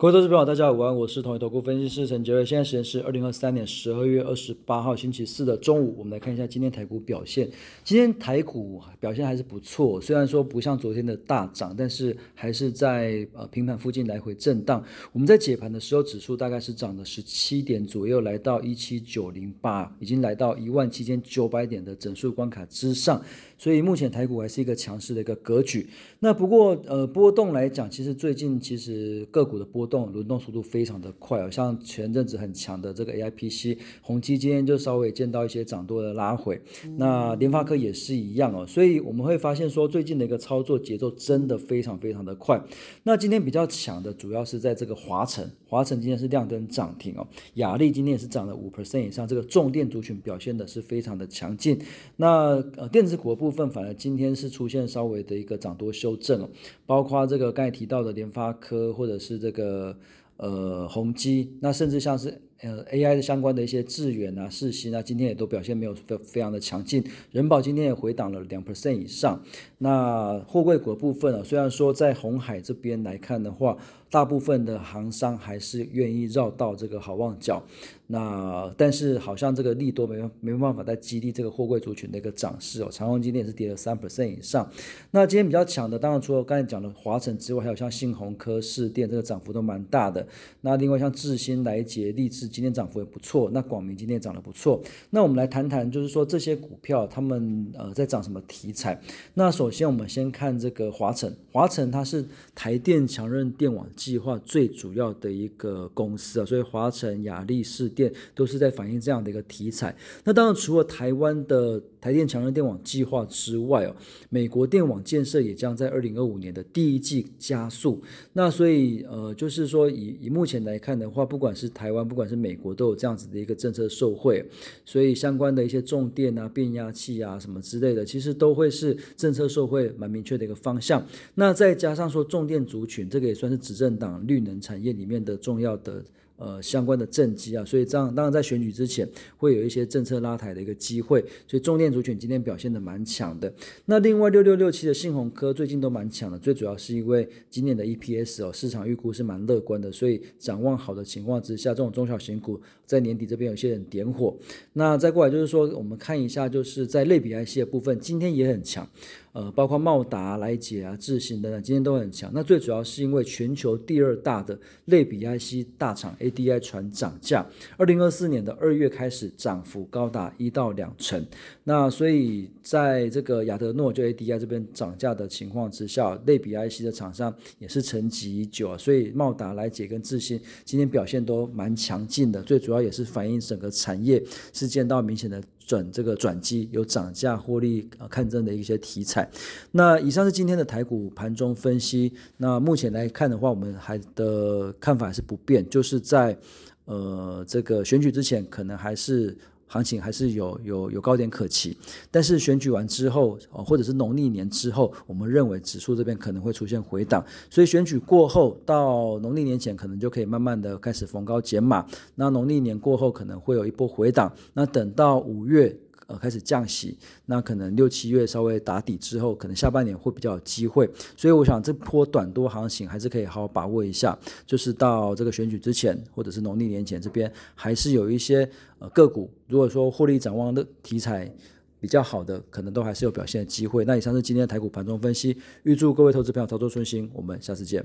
各位投资朋友，大家午安，我是统一投顾分析师陈杰瑞。现在时间是二零二三年十二月二十八号星期四的中午，我们来看一下今天台股表现。今天台股表现还是不错，虽然说不像昨天的大涨，但是还是在呃平盘附近来回震荡。我们在解盘的时候，指数大概是涨了十七点左右，来到一七九零八，已经来到一万七千九百点的整数关卡之上。所以目前台股还是一个强势的一个格局。那不过呃波动来讲，其实最近其实个股的波动轮动速度非常的快哦，像前阵子很强的这个 AIPC 宏基今天就稍微见到一些涨多的拉回，那联发科也是一样哦，所以我们会发现说最近的一个操作节奏真的非常非常的快。那今天比较强的主要是在这个华晨，华晨今天是亮灯涨停哦，雅力今天也是涨了五 percent 以上，这个重电族群表现的是非常的强劲。那呃电子股的部分反而今天是出现稍微的一个涨多修正哦，包括这个刚才提到的联发科或者是这个呃呃宏基，那甚至像是呃 AI 的相关的一些智远啊、世芯啊，今天也都表现没有非非常的强劲。人保今天也回档了两 percent 以上。那货柜股的部分啊，虽然说在红海这边来看的话，大部分的行商还是愿意绕道这个好望角，那但是好像这个利多没没办法再激励这个货柜族群的一个涨势哦。长虹今天也是跌了三 percent 以上。那今天比较强的，当然除了刚才讲的华晨之外，还有像信鸿科、市电这个涨幅都蛮大的。那另外像智新、来捷、立志今天涨幅也不错。那广明今天涨得不错。那我们来谈谈，就是说这些股票他们呃在涨什么题材？那首先我们先看这个华晨，华晨它是台电强韧电网。计划最主要的一个公司啊，所以华晨、雅力士电都是在反映这样的一个题材。那当然，除了台湾的台电强韧电网计划之外哦，美国电网建设也将在二零二五年的第一季加速。那所以呃，就是说以以目前来看的话，不管是台湾，不管是美国，都有这样子的一个政策受惠，所以相关的一些重电啊、变压器啊什么之类的，其实都会是政策受惠蛮明确的一个方向。那再加上说重电族群，这个也算是执政。政党绿能产业里面的重要的。呃，相关的政绩啊，所以这样当然在选举之前会有一些政策拉抬的一个机会，所以重电族群今天表现的蛮强的。那另外六六六七的信鸿科最近都蛮强的，最主要是因为今年的 EPS 哦，市场预估是蛮乐观的，所以展望好的情况之下，这种中小型股在年底这边有些人点火。那再过来就是说，我们看一下就是在类比 IC 的部分，今天也很强，呃，包括茂达、来捷啊、智行等等，今天都很强。那最主要是因为全球第二大的类比 IC 大厂。ADI 船涨价，二零二四年的二月开始涨幅高达一到两成。那所以在这个亚德诺就 ADI 这边涨价的情况之下，类比 IC 的厂商也是沉寂已久。所以茂达、来捷跟智新今天表现都蛮强劲的，最主要也是反映整个产业是见到明显的转这个转机，有涨价获利啊看证的一些题材。那以上是今天的台股盘中分析。那目前来看的话，我们还的看法是不变，就是在呃这个选举之前，可能还是行情还是有有有高点可期，但是选举完之后，或者是农历年之后，我们认为指数这边可能会出现回档，所以选举过后到农历年前，可能就可以慢慢的开始逢高减码。那农历年过后可能会有一波回档，那等到五月。呃，开始降息，那可能六七月稍微打底之后，可能下半年会比较有机会，所以我想这波短多行情还是可以好好把握一下，就是到这个选举之前，或者是农历年前这边，还是有一些呃个股，如果说获利展望的题材比较好的，可能都还是有表现的机会。那以上是今天的台股盘中分析，预祝各位投资朋友操作顺心，我们下次见。